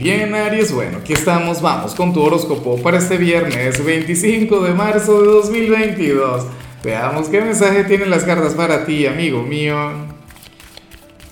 Bien, Aries, bueno, aquí estamos, vamos con tu horóscopo para este viernes 25 de marzo de 2022. Veamos qué mensaje tienen las cartas para ti, amigo mío.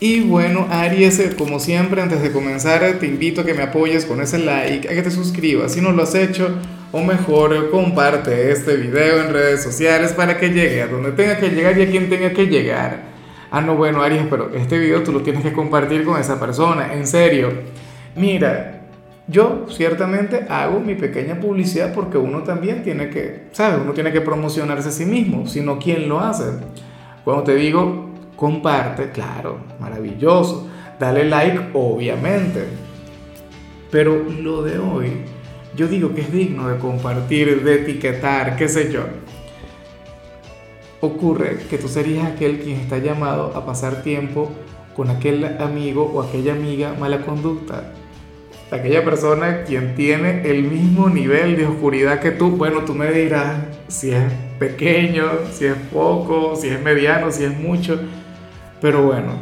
Y bueno, Aries, eh, como siempre, antes de comenzar, te invito a que me apoyes con ese like, a que te suscribas si no lo has hecho, o mejor, comparte este video en redes sociales para que llegue a donde tenga que llegar y a quien tenga que llegar. Ah, no, bueno, Aries, pero este video tú lo tienes que compartir con esa persona, en serio. Mira, yo ciertamente hago mi pequeña publicidad porque uno también tiene que, ¿sabes? Uno tiene que promocionarse a sí mismo, sino quién lo hace. Cuando te digo comparte, claro, maravilloso. Dale like, obviamente. Pero lo de hoy, yo digo que es digno de compartir, de etiquetar, qué sé yo ocurre que tú serías aquel quien está llamado a pasar tiempo con aquel amigo o aquella amiga mala conducta. Aquella persona quien tiene el mismo nivel de oscuridad que tú. Bueno, tú me dirás si es pequeño, si es poco, si es mediano, si es mucho. Pero bueno,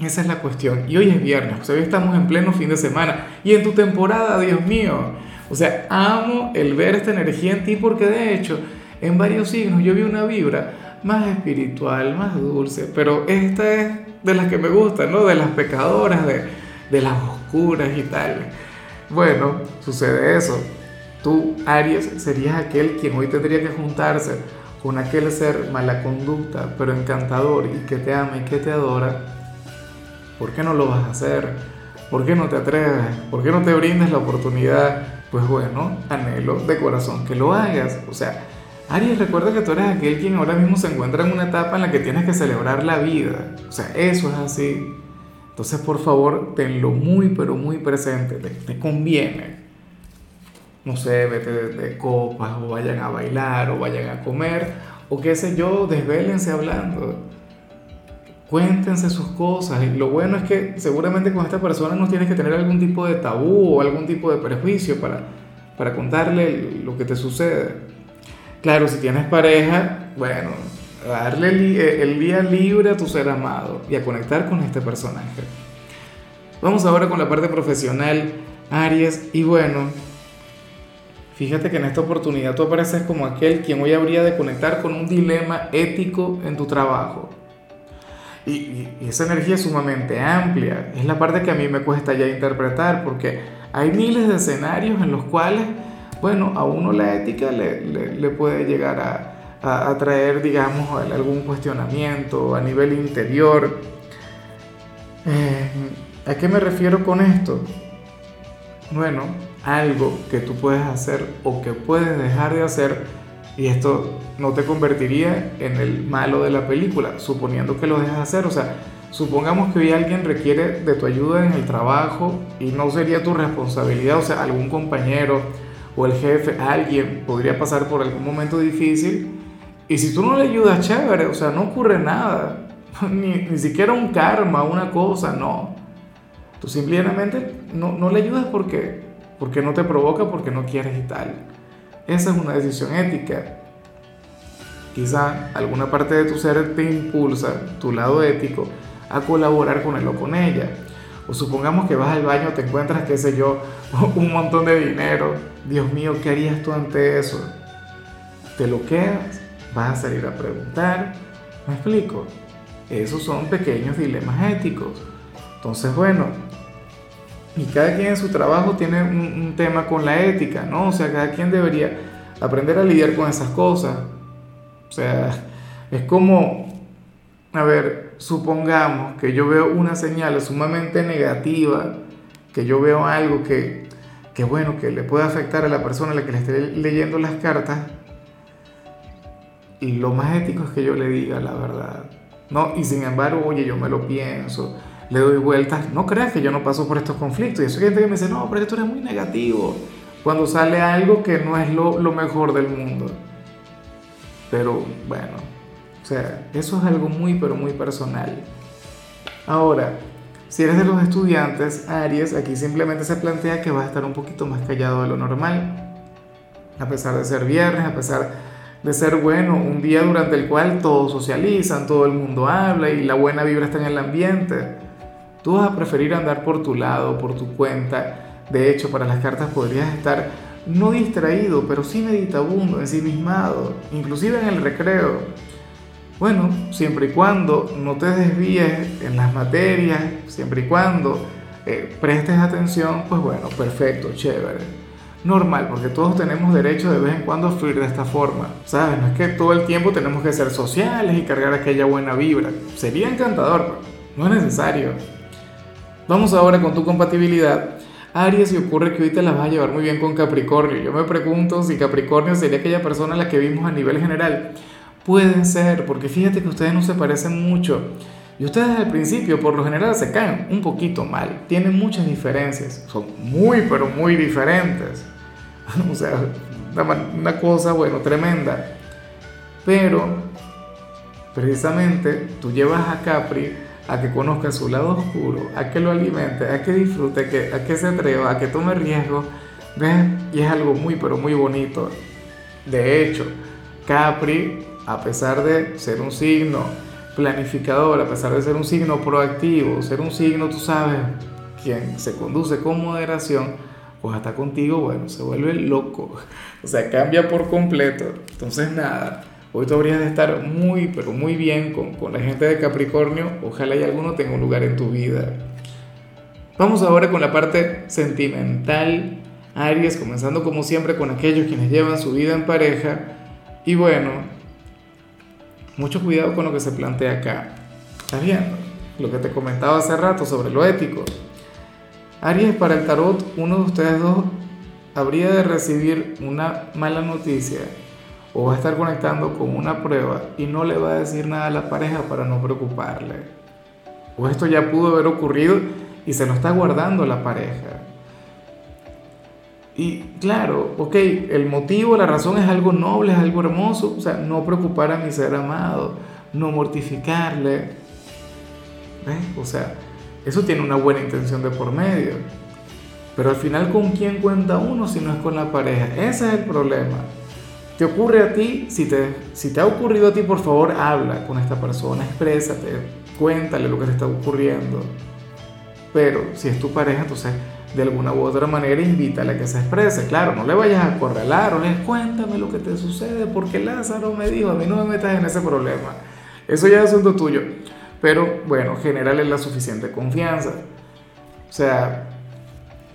esa es la cuestión. Y hoy es viernes, o sea, hoy estamos en pleno fin de semana. Y en tu temporada, Dios mío. O sea, amo el ver esta energía en ti porque de hecho en varios signos yo vi una vibra más espiritual, más dulce, pero esta es de las que me gustan, ¿no? De las pecadoras, de, de las oscuras y tal. Bueno, sucede eso. Tú, Aries, serías aquel quien hoy tendría que juntarse con aquel ser mala conducta, pero encantador y que te ama y que te adora. ¿Por qué no lo vas a hacer? ¿Por qué no te atreves? ¿Por qué no te brindes la oportunidad? Pues bueno, anhelo de corazón que lo hagas. O sea, Aries, recuerda que tú eres aquel quien ahora mismo se encuentra en una etapa en la que tienes que celebrar la vida. O sea, eso es así. Entonces, por favor, tenlo muy, pero muy presente. Te, conviene. No sé, vete de, copas o vayan a bailar o vayan a comer o qué sé yo, desvélense hablando. Cuéntense sus cosas. Y lo bueno es que seguramente con esta persona no tienes que tener algún tipo de tabú o algún tipo de prejuicio para, para contarle lo que te sucede. Claro, si tienes pareja, bueno, darle eh, el día libre a tu ser amado y a conectar con este personaje. Vamos ahora con la parte profesional, Aries, y bueno, fíjate que en esta oportunidad tú apareces como aquel quien hoy habría de conectar con un dilema ético en tu trabajo. Y, y, esa energía es sumamente amplia, es la parte que a mí me cuesta ya interpretar, porque hay miles de escenarios en los cuales bueno, a uno la ética le, puede llegar a, traer, digamos, algún cuestionamiento a nivel interior. Eh, ¿A qué me refiero con esto? Bueno, algo que tú puedes hacer o que puedes dejar de hacer y esto no te convertiría en el malo de la película, suponiendo que lo dejas de hacer. O sea, supongamos que hoy alguien requiere de tu ayuda en el trabajo y no sería tu responsabilidad, o sea, algún compañero o el jefe, alguien podría pasar por algún momento difícil y si tú no le ayudas, chévere, o sea, no ocurre nada, ni, ni siquiera un karma, una cosa, no. Tú simplemente no, no le ayudas porque, porque no te provoca, porque no quieres y tal. Esa es una decisión ética. Quizá alguna parte de tu ser te impulsa, tu lado ético, a colaborar con él o con ella. O supongamos que vas al baño, te encuentras, qué sé yo, un montón de dinero. Dios mío, ¿qué harías tú ante eso? ¿Te lo quedas? ¿Vas a salir a preguntar? ¿Me explico? Esos son pequeños dilemas éticos. Entonces, bueno, y cada quien en su trabajo tiene un, tema con la ética, ¿no? O sea, cada quien debería aprender a lidiar con esas cosas. O sea, es como, a ver, supongamos que yo veo una señal sumamente negativa, que yo veo algo que, que bueno, que le puede afectar a la persona a la que le esté leyendo las cartas, lo más ético es que yo le diga la verdad. No, y sin embargo, oye, yo me lo pienso, le doy vueltas. No creas que yo no paso por estos conflictos. Y eso hay gente que me dice, no, pero esto es muy negativo. Cuando sale algo que no es lo, lo mejor del mundo. Pero bueno, o sea, eso es algo muy, pero muy personal. Ahora, si eres de los estudiantes, Aries, aquí simplemente se plantea que vas a estar un poquito más callado de lo normal. A pesar de ser viernes, a pesar de ser bueno, un día durante el cual todos socializan, todo el mundo habla y la buena vibra está en el ambiente. Tú vas a preferir andar por tu lado, por tu cuenta. De hecho, para las cartas podrías estar no distraído, pero sí meditabundo, ensimismado, inclusive en el recreo. Bueno, siempre y cuando no te desvíes en las materias, siempre y cuando eh, prestes atención, pues bueno, perfecto, chévere. Normal, porque todos tenemos derecho de vez en cuando a fluir de esta forma. ¿Sabes? No es que todo el tiempo tenemos que ser sociales y cargar aquella buena vibra. Sería encantador, pero no es necesario. Vamos ahora con tu compatibilidad. Aries, y ocurre que hoy te la vas a llevar muy bien con Capricornio. Yo me pregunto si Capricornio sería aquella persona a la que vimos a nivel general. Pueden ser, porque fíjate que ustedes no se parecen mucho. Y ustedes al principio, por lo general, se caen un poquito mal. Tienen muchas diferencias. Son muy, pero muy diferentes. o sea, una cosa, bueno, tremenda. Pero, precisamente, tú llevas a Capri a que conozca su lado oscuro, a que lo alimente, a que disfrute, a que, se atreva, a que tome riesgos. ¿Ves? Y es algo muy, pero muy bonito. De hecho, Capri, a pesar de ser un signo planificador, a pesar de ser un signo proactivo, ser un signo, tú sabes, quien se conduce con moderación, pues hasta contigo, bueno, se vuelve loco. O sea, cambia por completo. Entonces, nada Hoy tú habrías de estar muy, pero muy bien con, con la gente de Capricornio. Ojalá y alguno tenga un lugar en tu vida. Vamos ahora con la parte sentimental. Aries, comenzando como siempre con aquellos quienes llevan su vida en pareja. Y bueno, mucho cuidado con lo que se plantea acá. ¿Estás viendo? Lo que te comentaba hace rato sobre lo ético. Aries, para el tarot, uno de ustedes dos habría de recibir una mala noticia o va a estar conectando con una prueba y no le va a decir nada a la pareja para no preocuparle. O esto ya pudo haber ocurrido y se lo está guardando la pareja. Y claro, ok, el motivo, la razón es algo noble, es algo hermoso, o sea, no preocupar a mi ser amado, no mortificarle. ¿Ves? O sea, eso tiene una buena intención de por medio. Pero al final, ¿con quién cuenta uno si no es con la pareja? Ese es el problema te ocurre a ti, si te, si te ha ocurrido a ti, por favor, habla con esta persona, exprésate, cuéntale lo que te está ocurriendo. Pero si es tu pareja, entonces de alguna u otra manera invítale a que se exprese. Claro, no le vayas a acorralar o le cuéntame lo que te sucede, porque Lázaro me dijo, a mí no me metas en ese problema. Eso ya es asunto tuyo. Pero bueno, generale la suficiente confianza. O sea,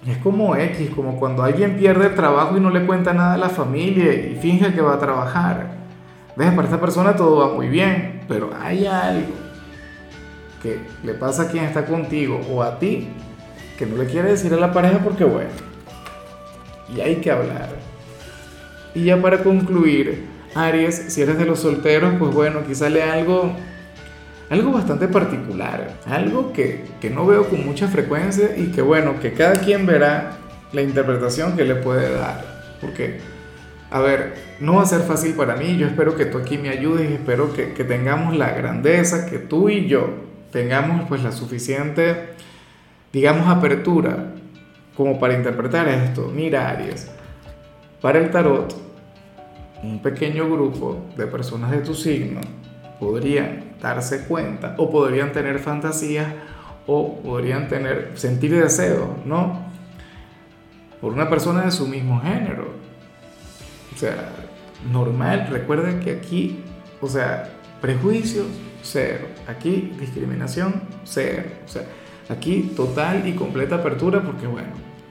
es como X, como cuando alguien pierde el trabajo y no le cuenta nada a la familia y finge que va a trabajar. ¿Ves? Para esta persona todo va muy bien, pero hay algo que le pasa a quien está contigo o a ti que no le quiere decir a la pareja porque bueno, y hay que hablar. Y ya para concluir, Aries, si eres de los solteros, pues bueno, quizá le algo algo bastante particular, algo que, que, no veo con mucha frecuencia y que bueno, que cada quien verá la interpretación que le puede dar. Porque, a ver, no va a ser fácil para mí, yo espero que tú aquí me ayudes espero que, que tengamos la grandeza, que tú y yo tengamos pues la suficiente, digamos, apertura como para interpretar esto. Mira, Aries, para el tarot, un pequeño grupo de personas de tu signo, podrían darse cuenta o podrían tener fantasías o podrían tener, sentir deseo, ¿no? Por una persona de su mismo género. O sea, normal, recuerden que aquí, o sea, prejuicios, cero. Aquí, discriminación, cero. O sea, aquí total y completa apertura porque, bueno,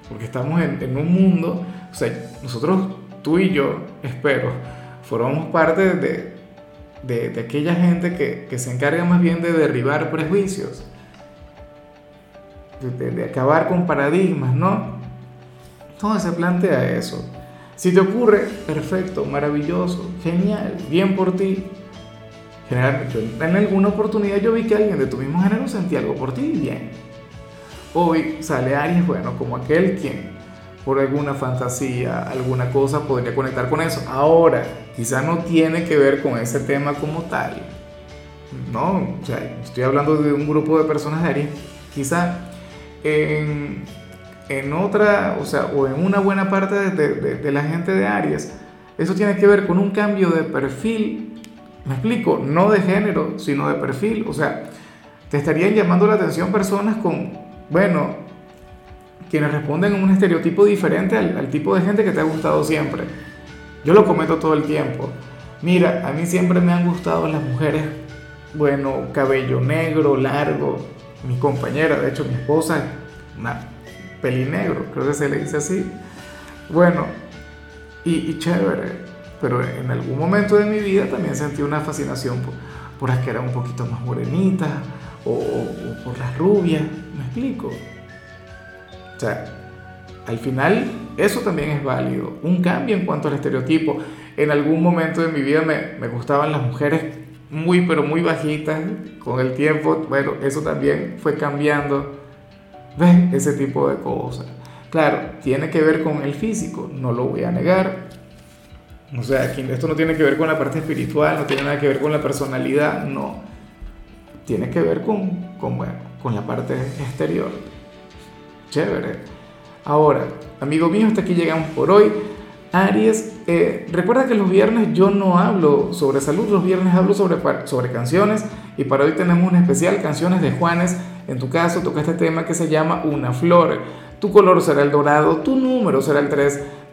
porque estamos en, un mundo, o sea, nosotros, tú y yo, espero, formamos parte de, de, aquella gente que, que, se encarga más bien de derribar prejuicios, de, de, acabar con paradigmas, ¿no? Entonces se plantea eso. Si te ocurre, perfecto, maravilloso, genial, bien por ti. Generalmente, en alguna oportunidad yo vi que alguien de tu mismo género sentía algo por ti, bien. Hoy sale Aries, bueno, como aquel quien por alguna fantasía, alguna cosa, podría conectar con eso. Ahora, quizá no tiene que ver con ese tema como tal. No, o sea, estoy hablando de un grupo de personas de Aries. Quizá en, en, otra, o sea, o en una buena parte de, de, de la gente de Aries, eso tiene que ver con un cambio de perfil. Me explico, no de género, sino de perfil. O sea, te estarían llamando la atención personas con, bueno, quienes responden a un estereotipo diferente al, tipo de gente que te ha gustado siempre. Yo lo cometo todo el tiempo. Mira, a mí siempre me han gustado las mujeres, bueno, cabello negro, largo. Mi compañera, de hecho mi esposa, una pelinegro, creo que se le dice así. Bueno, y, chévere. Pero en algún momento de mi vida también sentí una fascinación por, por las que eran un poquito más morenitas o, por las rubias. ¿Me explico? O sea, al final eso también es válido. Un cambio en cuanto al estereotipo. En algún momento de mi vida me, me gustaban las mujeres muy, pero muy bajitas. Con el tiempo, bueno, eso también fue cambiando. ¿Ves? Ese tipo de cosas. Claro, tiene que ver con el físico, no lo voy a negar. O sea, esto no tiene que ver con la parte espiritual, no tiene nada que ver con la personalidad, no. Tiene que ver con, con, bueno, con la parte exterior. Chévere. Ahora, amigo mío, hasta aquí llegamos por hoy. Aries, eh, recuerda que los viernes yo no hablo sobre salud, los viernes hablo sobre, sobre canciones y para hoy tenemos un especial, canciones de Juanes. En tu caso toca este tema que se llama Una Flor. Tu color será el dorado, tu número será el 3.